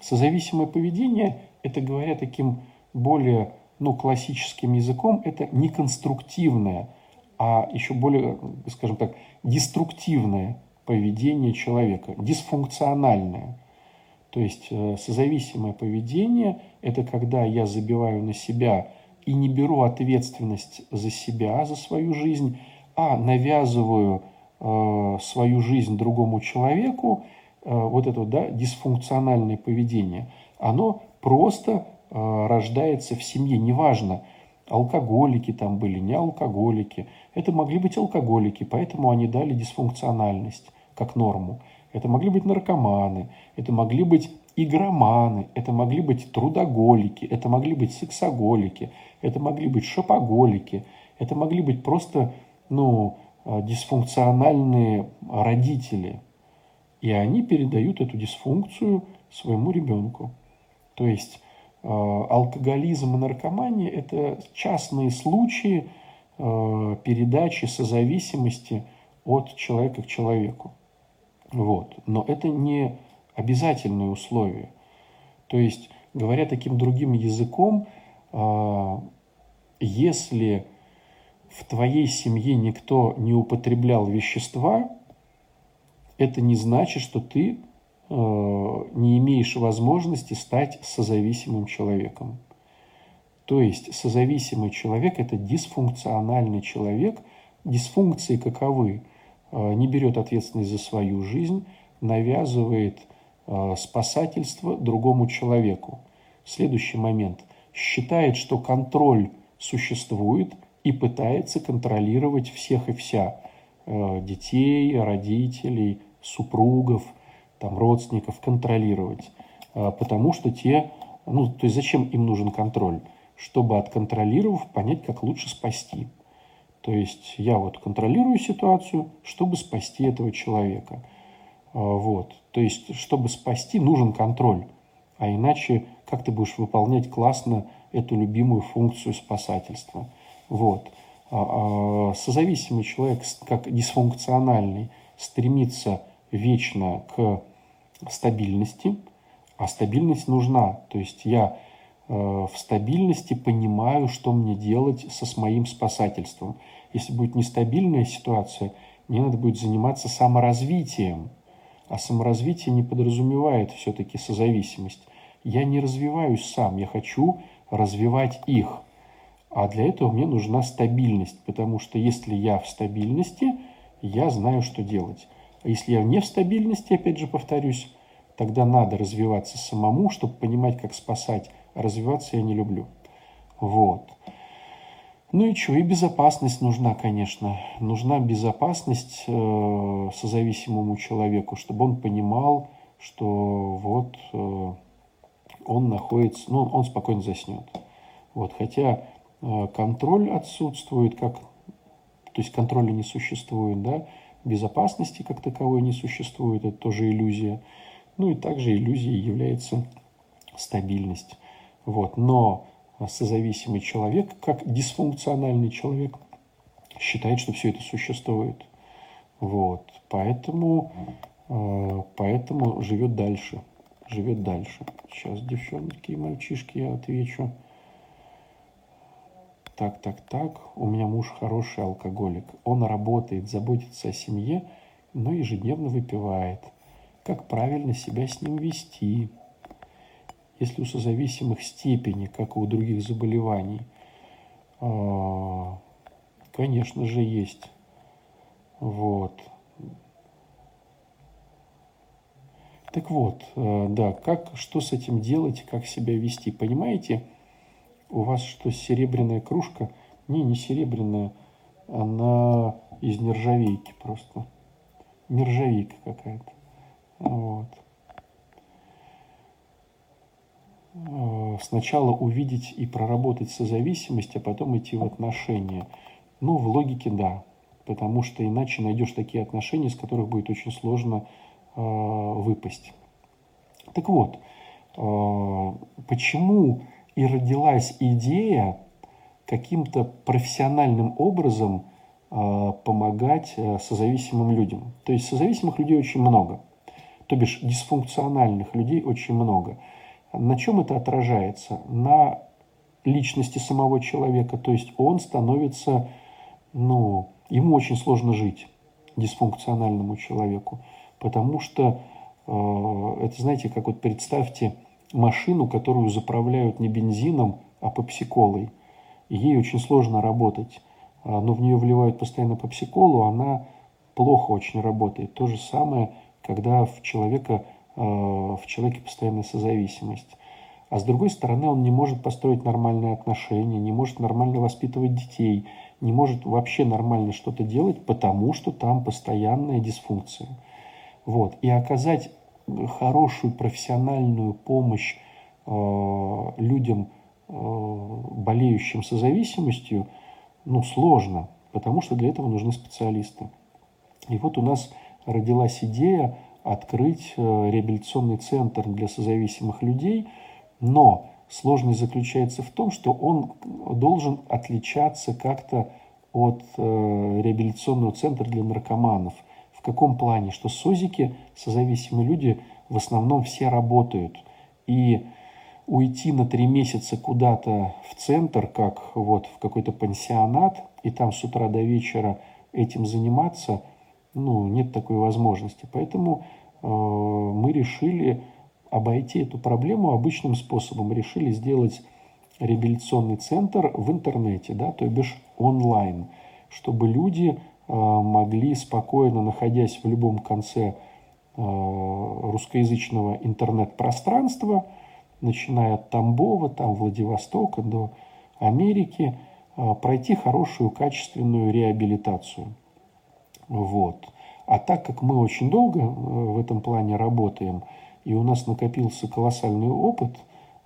Созависимое поведение, это говоря таким более ну, классическим языком, это неконструктивное, а еще более, скажем так, деструктивное поведение человека, дисфункциональное. То есть э, созависимое поведение – это когда я забиваю на себя и не беру ответственность за себя, за свою жизнь, а навязываю э, свою жизнь другому человеку, э, вот это да, дисфункциональное поведение, оно просто э, рождается в семье, неважно, алкоголики там были, не алкоголики, это могли быть алкоголики, поэтому они дали дисфункциональность как норму. Это могли быть наркоманы, это могли быть игроманы, это могли быть трудоголики, это могли быть сексоголики, это могли быть шопоголики, это могли быть просто ну, а, дисфункциональные родители. И они передают эту дисфункцию своему ребенку. То есть э, алкоголизм и наркомания – это частные случаи э, передачи созависимости от человека к человеку. Вот. Но это не обязательные условия. То есть, говоря таким другим языком, а, если в твоей семье никто не употреблял вещества, это не значит, что ты а, не имеешь возможности стать созависимым человеком. То есть созависимый человек – это дисфункциональный человек. Дисфункции каковы? А, не берет ответственность за свою жизнь, навязывает – Э, спасательство другому человеку. Следующий момент. Считает, что контроль существует и пытается контролировать всех и вся. Э, детей, родителей, супругов, там, родственников контролировать. Э, потому что те, ну, то есть зачем им нужен контроль? Чтобы отконтролировав, понять, как лучше спасти. То есть я вот контролирую ситуацию, чтобы спасти этого человека – а, вот. То есть, чтобы спасти, нужен контроль. А иначе как ты будешь выполнять классно эту любимую функцию спасательства? Вот. А, а созависимый человек, как дисфункциональный, стремится вечно к стабильности, а стабильность нужна. То есть я э, в стабильности понимаю, что мне делать со с моим спасательством. Если будет нестабильная ситуация, мне надо будет заниматься саморазвитием – а саморазвитие не подразумевает все-таки созависимость. Я не развиваюсь сам, я хочу развивать их. А для этого мне нужна стабильность, потому что если я в стабильности, я знаю, что делать. А если я не в стабильности, опять же повторюсь, тогда надо развиваться самому, чтобы понимать, как спасать. А развиваться я не люблю. Вот. Ну и что, и безопасность нужна, конечно. Нужна безопасность э, созависимому человеку, чтобы он понимал, что вот э, он находится, ну, он спокойно заснет. Вот, хотя э, контроль отсутствует, как, то есть контроля не существует, да, безопасности как таковой не существует, это тоже иллюзия. Ну и также иллюзией является стабильность. Вот, но созависимый человек, как дисфункциональный человек, считает, что все это существует. Вот. Поэтому, э, поэтому живет дальше. Живет дальше. Сейчас, девчонки и мальчишки, я отвечу. Так, так, так. У меня муж хороший алкоголик. Он работает, заботится о семье, но ежедневно выпивает. Как правильно себя с ним вести? если у созависимых степени, как и у других заболеваний, а, конечно же, есть. Вот. Так вот, э, да, как, что с этим делать, как себя вести? Понимаете, у вас что, серебряная кружка? Не, не серебряная. она из нержавейки просто. Нержавейка какая-то. Вот. Э, сначала увидеть и проработать созависимость, а потом идти в отношения. Ну, в логике да, потому что иначе найдешь такие отношения, из которых будет очень сложно э, выпасть. Так вот, э, почему и родилась идея каким-то профессиональным образом э, помогать э, созависимым людям? То есть созависимых людей очень много, то бишь дисфункциональных людей очень много – на чем это отражается? На личности самого человека, то есть он становится, ну, ему очень сложно жить, дисфункциональному человеку, потому что э, это, знаете, как вот представьте машину, которую заправляют не бензином, а попсиколой. Ей очень сложно работать, а, но в нее вливают постоянно попсиколу, она плохо очень работает. То же самое, когда в человека Э, в человеке постоянная созависимость. А с другой стороны, он не может построить нормальные отношения, не может нормально воспитывать детей, не может вообще нормально что-то делать, потому что там постоянная дисфункция. Вот. И оказать хорошую профессиональную помощь э, людям, э, болеющим созависимостью, ну, сложно, потому что для этого нужны специалисты. И вот у нас родилась идея открыть э, реабилитационный центр для созависимых людей, но сложность заключается в том, что он должен отличаться как-то от э, реабилитационного центра для наркоманов. Каком плане? Что СОЗИКи, созависимые люди, в основном все работают. И уйти на три месяца куда-то в центр, как вот в какой-то пансионат, и там с утра до вечера этим заниматься – ну, нет такой возможности. Поэтому э, мы решили обойти эту проблему обычным способом. Решили сделать реабилитационный центр в интернете, да, то бишь онлайн, чтобы люди могли спокойно, находясь в любом конце э, русскоязычного интернет-пространства, начиная от Тамбова, там Владивостока до Америки, э, пройти хорошую, качественную реабилитацию. Вот. А так как мы очень долго э, в этом плане работаем, и у нас накопился колоссальный опыт,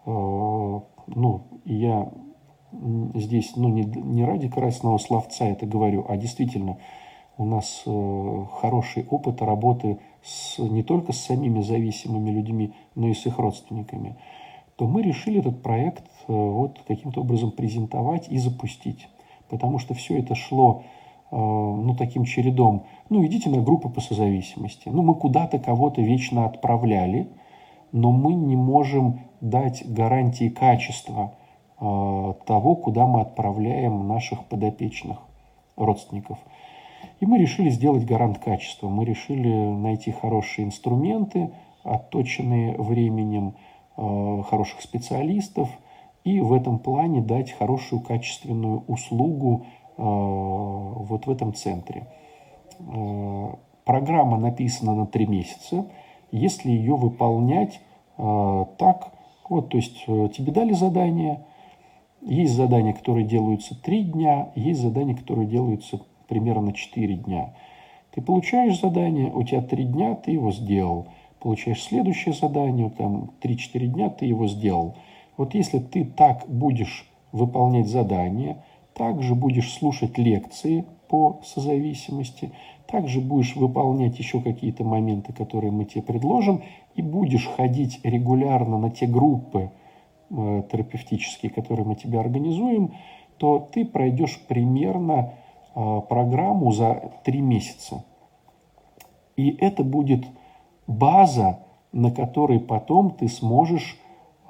э, ну, я здесь ну, не, не ради красного словца это говорю, а действительно у нас э, хороший опыт работы с, не только с самими зависимыми людьми, но и с их родственниками, то мы решили этот проект вот каким-то образом презентовать и запустить. Потому что все это шло Э, ну, таким чередом, ну, идите на группы по созависимости. Ну, мы куда-то кого-то вечно отправляли, но мы не можем дать гарантии качества э, того, куда мы отправляем наших подопечных родственников. И мы решили сделать гарант качества. Мы решили найти хорошие инструменты, отточенные временем, э, хороших специалистов, и в этом плане дать хорошую качественную услугу Э, вот в этом центре. Э, программа написана на три месяца. Если ее выполнять э, так, вот, то есть тебе дали задание, есть задания, которые делаются три дня, есть задания, которые делаются примерно 4 дня. Ты получаешь задание, у тебя три дня, ты его сделал. Получаешь следующее задание, там 3-4 дня, ты его сделал. Вот если ты так будешь выполнять задание – также будешь слушать лекции по созависимости, также будешь выполнять еще какие-то моменты, которые мы тебе предложим, и будешь ходить регулярно на те группы э, терапевтические, которые мы тебе организуем, то ты пройдешь примерно э, программу за три месяца. И это будет база, на которой потом ты сможешь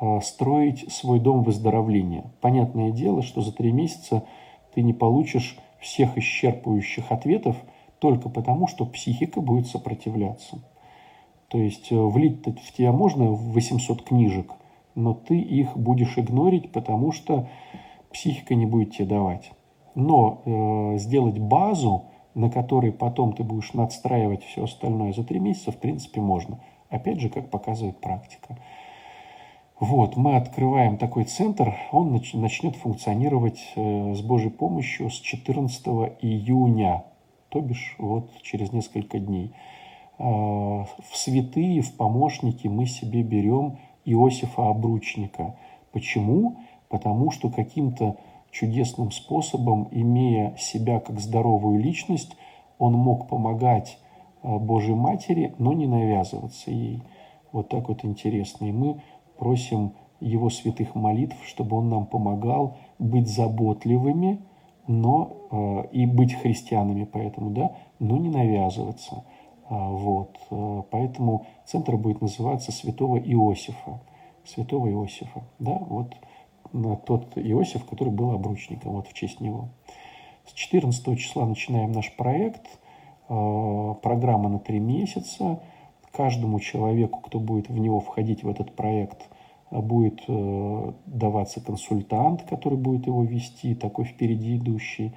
э, строить свой дом выздоровления. Понятное дело, что за три месяца – ты не получишь всех исчерпывающих ответов только потому, что психика будет сопротивляться. То есть э, влить в тебя можно 800 книжек, но ты их будешь игнорить, потому что психика не будет тебе давать. Но э, сделать базу, на которой потом ты будешь надстраивать все остальное за три месяца, в принципе, можно. Опять же, как показывает практика. Вот, мы открываем такой центр, он начнет функционировать э, с Божьей помощью с 14 июня, то бишь вот через несколько дней. А, в святые, в помощники мы себе берем Иосифа Обручника. Почему? Потому что каким-то чудесным способом, имея себя как здоровую личность, он мог помогать э, Божьей Матери, но не навязываться ей. Вот так вот интересно. И мы просим Его святых молитв, чтобы Он нам помогал быть заботливыми, но э, и быть христианами поэтому, да, но не навязываться. А, вот. Э, поэтому центр будет называться Святого Иосифа. Святого Иосифа. Да, вот тот Иосиф, который был обручником, вот в честь него. С 14 числа начинаем наш проект. Э, программа на три месяца каждому человеку, кто будет в него входить в этот проект, будет э, даваться консультант, который будет его вести, такой впереди идущий.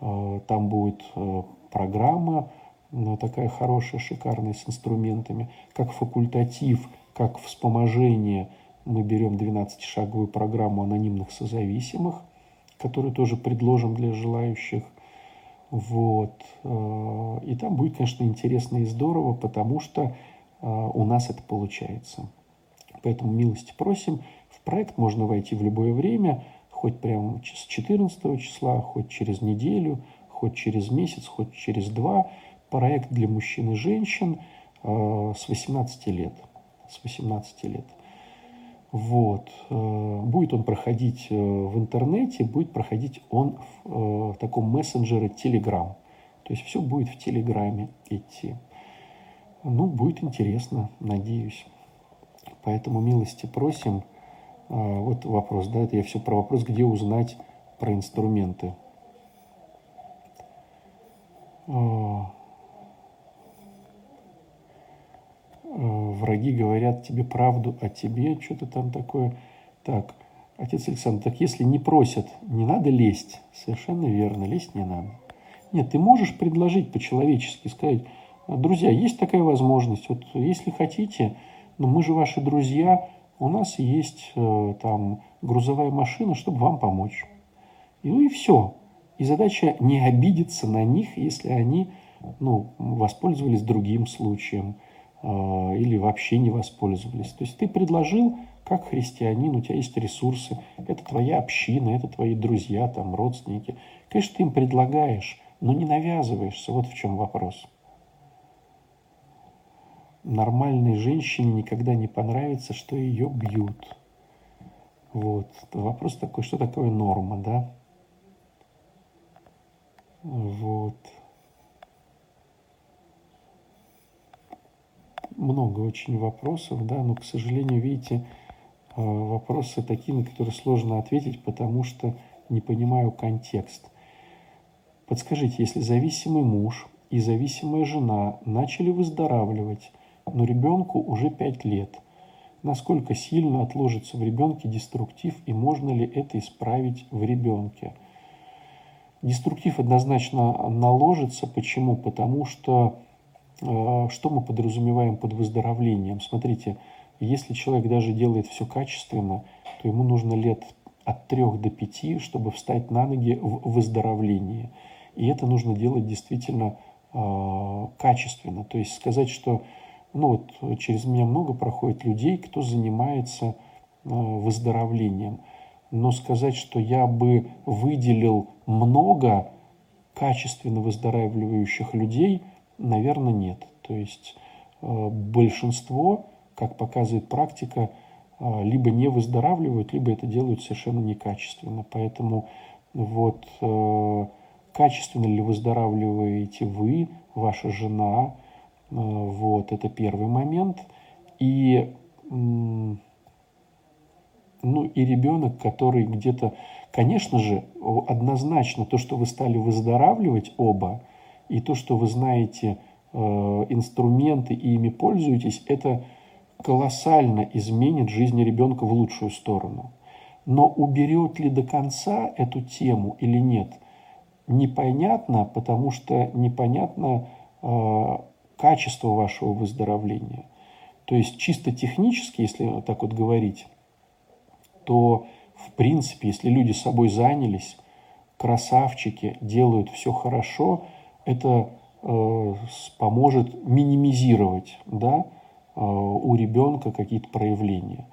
Там будет э, программа такая хорошая, шикарная, с инструментами. Как факультатив, как вспоможение мы берем 12-шаговую программу анонимных созависимых, которую тоже предложим для желающих. Вот. Э, и там будет, конечно, интересно и здорово, потому что э, у нас это получается. Поэтому милости просим. В проект можно войти в любое время, хоть прямо с 14 числа, хоть через неделю, хоть через месяц, хоть через два. Проект для мужчин и женщин э, с 18 лет. С 18 лет. Вот. Э, будет он проходить э, в интернете, будет проходить он в, э, таком мессенджере Telegram. То есть все будет в Телеграме идти. Ну, будет интересно, надеюсь. Поэтому милости просим. Вот вопрос, да, это я все про вопрос, где узнать про инструменты. Э, враги говорят тебе правду о тебе, что-то там такое. Так, отец Александр, так если не просят, не надо лезть. Совершенно верно, лезть не надо. Нет, ты можешь предложить по-человечески, сказать, друзья, есть такая возможность, вот если хотите, но мы же ваши друзья, у нас есть э, там грузовая машина, чтобы вам помочь. И, ну и все. И задача не обидеться на них, если они ну, воспользовались другим случаем а, или вообще не воспользовались. То есть ты предложил, как христианин, у тебя есть ресурсы, это твоя община, это твои друзья, там, родственники. Конечно, ты им предлагаешь, но не навязываешься. Вот в чем вопрос. Нормальной женщине никогда не понравится, что ее бьют. Вот. Вопрос такой, что такое норма, да? Вот. Много очень вопросов, да, но, к сожалению, видите, э, вопросы такие, на которые сложно ответить, потому что не понимаю контекст. Подскажите, если зависимый муж и зависимая жена начали выздоравливать, но ребенку уже 5 лет, насколько сильно отложится в ребенке деструктив и можно ли это исправить в ребенке? Деструктив однозначно наложится. Почему? Потому что а, что мы подразумеваем под выздоровлением? Смотрите, если человек даже делает все качественно, то ему нужно лет от трех до пяти, чтобы встать на ноги в выздоровлении. И это нужно делать действительно э, качественно. То есть сказать, что ну вот, через меня много проходит людей, кто занимается э, выздоровлением. Но сказать, что я бы выделил много качественно выздоравливающих людей – Наверное, нет. То есть э, большинство, как показывает практика, э, либо не выздоравливают, либо это делают совершенно некачественно. Поэтому вот э, качественно ли выздоравливаете вы, ваша жена, вот это первый момент. И ну и ребенок, который где-то, конечно же, однозначно то, что вы стали выздоравливать оба – и то, что вы знаете э, инструменты и ими пользуетесь, это колоссально изменит жизнь ребенка в лучшую сторону. Но уберет ли до конца эту тему или нет, непонятно, потому что непонятно э, качество вашего выздоровления. То есть чисто технически, если так вот говорить, то, в принципе, если люди собой занялись, красавчики, делают все хорошо, это э, поможет минимизировать да, э, у ребенка какие-то проявления.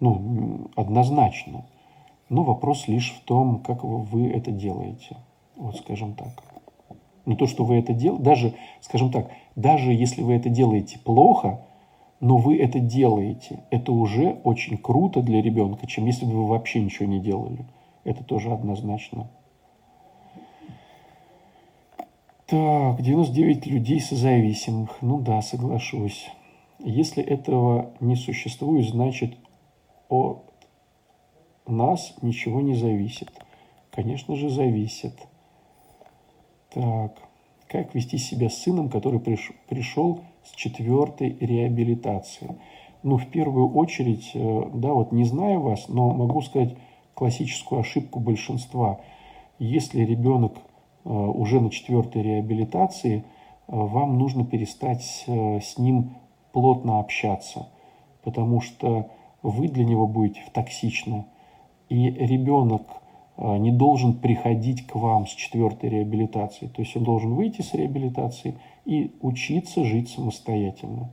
Ну, однозначно. Но вопрос лишь в том, как вы это делаете. Вот скажем так. Но то, что вы это делаете, даже, скажем так, даже если вы это делаете плохо, но вы это делаете, это уже очень круто для ребенка, чем если бы вы вообще ничего не делали. Это тоже однозначно. Так, 99 людей созависимых. Ну да, соглашусь. Если этого не существует, значит от нас ничего не зависит. Конечно же, зависит. Так, как вести себя с сыном, который приш, пришел с четвертой реабилитации? Ну, в первую очередь, э, да, вот не знаю вас, но могу сказать классическую ошибку большинства. Если ребенок уже на четвертой реабилитации, э, вам нужно перестать с ним плотно общаться, потому что вы для него будете токсичны. И ребенок не должен приходить к вам с четвертой реабилитации. То есть он должен выйти с реабилитации и учиться жить самостоятельно.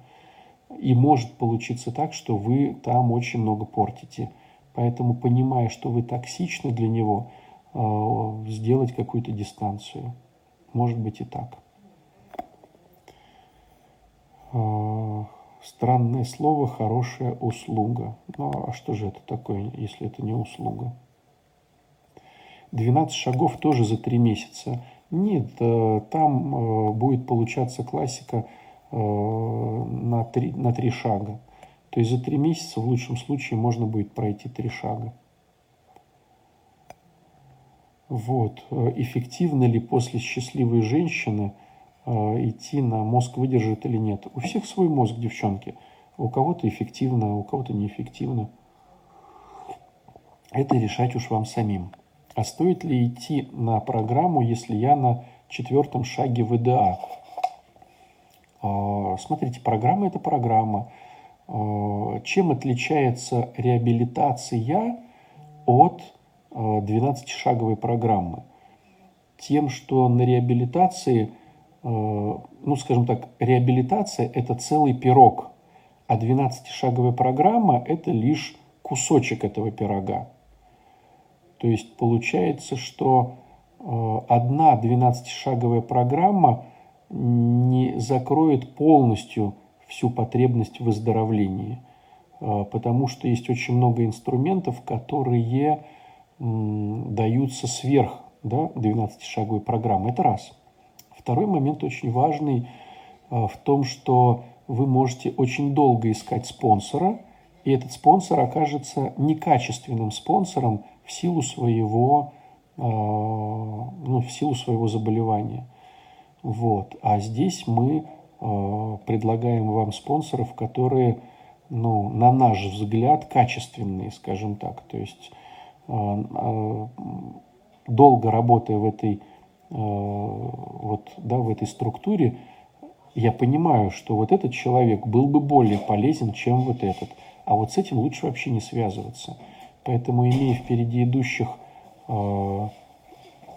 И может получиться так, что вы там очень много портите. Поэтому, понимая, что вы токсичны для него, сделать какую-то дистанцию. Может быть и так. А, странное слово «хорошая услуга». Ну а что же это такое, если это не услуга? 12 шагов тоже за 3 месяца. Нет, э, там э, будет получаться классика э, на 3, на 3 шага. То есть за 3 месяца в лучшем случае можно будет пройти 3 шага. Вот. Эффективно ли после счастливой женщины идти на мозг выдержит или нет? У всех свой мозг, девчонки. У кого-то эффективно, у кого-то неэффективно. Это решать уж вам самим. А стоит ли идти на программу, если я на четвертом шаге ВДА? А, смотрите, программа – это программа. А, чем отличается реабилитация от 12-шаговой а, программы? Тем, что на реабилитации, ну, скажем так, реабилитация – это целый пирог, а 12-шаговая программа – это лишь кусочек этого пирога. То есть получается, что э, одна 12-шаговая программа не закроет полностью всю потребность в выздоровлении, э, потому что есть очень много инструментов, которые даются сверх да, 12-шаговой программы. Это раз. Второй момент очень важный э, в том, что вы можете очень долго искать спонсора, и этот спонсор окажется некачественным спонсором, в силу своего, э, ну, в силу своего заболевания. Вот. А здесь мы э, предлагаем вам спонсоров, которые, ну, на наш взгляд, качественные, скажем так. То есть долго работая в этой, вот, да, в этой структуре, я понимаю, что вот этот человек был бы более полезен, чем вот этот. А вот с этим лучше вообще не связываться. Поэтому, имея впереди идущих э,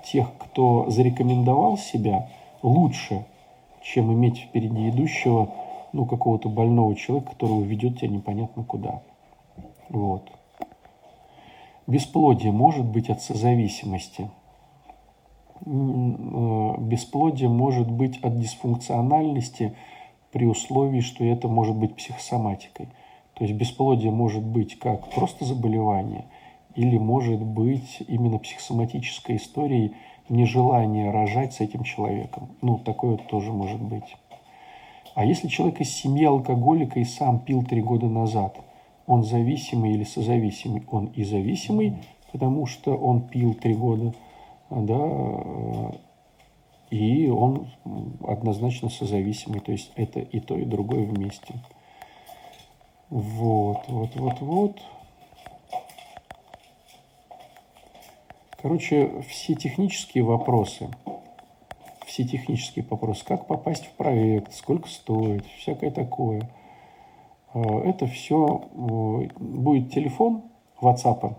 тех, кто зарекомендовал себя, лучше, чем иметь впереди идущего ну, какого-то больного человека, которого ведет тебя непонятно куда. Вот. Бесплодие может быть от созависимости. Э, бесплодие может быть от дисфункциональности при условии, что это может быть психосоматикой. То есть бесплодие может быть как просто заболевание, или может быть именно психосоматической историей нежелания рожать с этим человеком. Ну, такое тоже может быть. А если человек из семьи алкоголика и сам пил три года назад, он зависимый или созависимый? Он и зависимый, потому что он пил три года, да, и он однозначно созависимый, то есть это и то, и другое вместе. Вот, вот, вот, вот. Короче, все технические вопросы, все технические вопросы, как попасть в проект, сколько стоит, всякое такое. Э, это все э, будет телефон WhatsApp.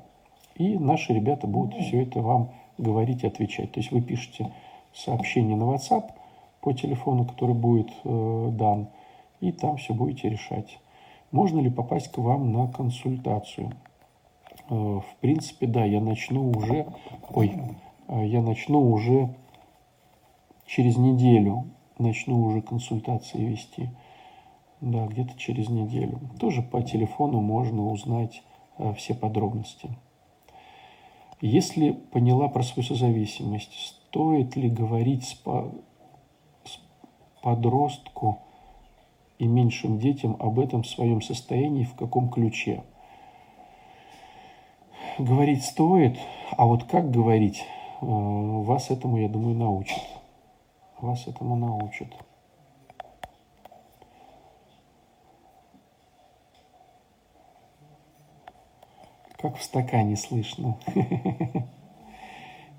И наши ребята будут все это вам говорить и отвечать. То есть вы пишете сообщение на WhatsApp по телефону, который будет э, дан, и там все будете решать. Можно ли попасть к вам на консультацию? В принципе, да, я начну уже, ой, я начну уже через неделю, начну уже консультации вести. Да, где-то через неделю. Тоже по телефону можно узнать э, все подробности. Если поняла про свою созависимость, стоит ли говорить с, по, с подростку и меньшим детям об этом своем состоянии, в каком ключе? Говорить стоит, а вот как говорить, э, вас этому, я думаю, научат. Вас этому научат. Как в стакане слышно.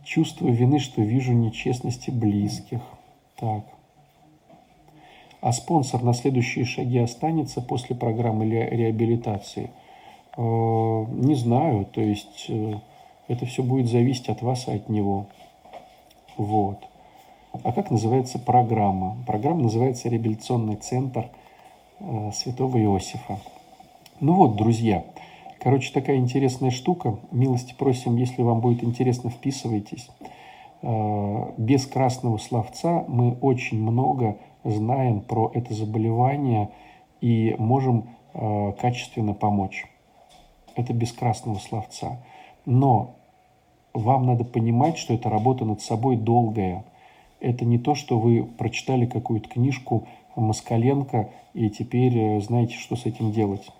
Чувствую вины, что вижу нечестности близких. Так. А спонсор на следующие шаги останется после программы реабилитации? Э, не знаю, то есть э, это все будет зависеть от вас и от него. Вот. А как называется программа? Программа называется «Реабилитационный центр э, Святого Иосифа». Ну вот, друзья, Короче, такая интересная штука. Милости просим, если вам будет интересно, вписывайтесь. Э, без красного словца мы очень много знаем про это заболевание и можем э, качественно помочь. Это без красного словца. Но вам надо понимать, что это работа над собой долгая. Это не то, что вы прочитали какую-то книжку Москаленко и теперь э, знаете, что с этим делать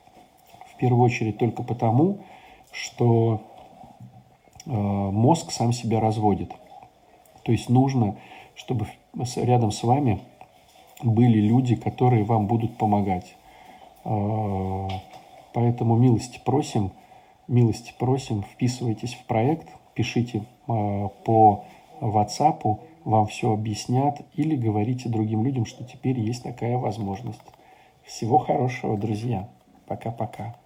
первую очередь только потому, что э, мозг сам себя разводит. То есть нужно, чтобы рядом с вами были люди, которые вам будут помогать. Э, поэтому милости просим, милости просим, вписывайтесь в проект, пишите э, по WhatsApp, вам все объяснят, или говорите другим людям, что теперь есть такая возможность. Всего хорошего, друзья. Пока-пока.